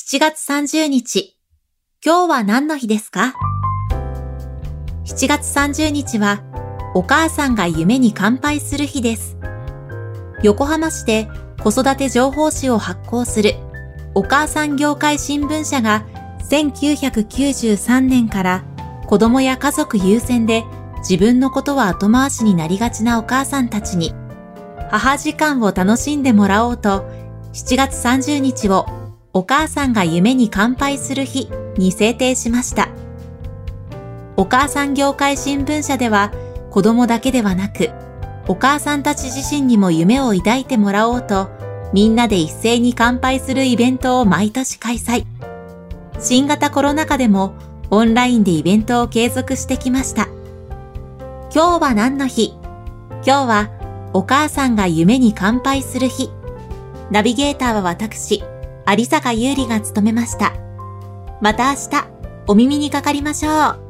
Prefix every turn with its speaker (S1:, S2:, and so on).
S1: 7月30日。今日は何の日ですか ?7 月30日は、お母さんが夢に乾杯する日です。横浜市で子育て情報誌を発行するお母さん業界新聞社が1993年から子供や家族優先で自分のことは後回しになりがちなお母さんたちに母時間を楽しんでもらおうと7月30日をお母さんが夢に乾杯する日に制定しました。お母さん業界新聞社では子供だけではなく、お母さんたち自身にも夢を抱いてもらおうと、みんなで一斉に乾杯するイベントを毎年開催。新型コロナ禍でもオンラインでイベントを継続してきました。今日は何の日？今日はお母さんが夢に乾杯する日。ナビゲーターは私、有坂優里が務めました。また明日、お耳にかかりましょう。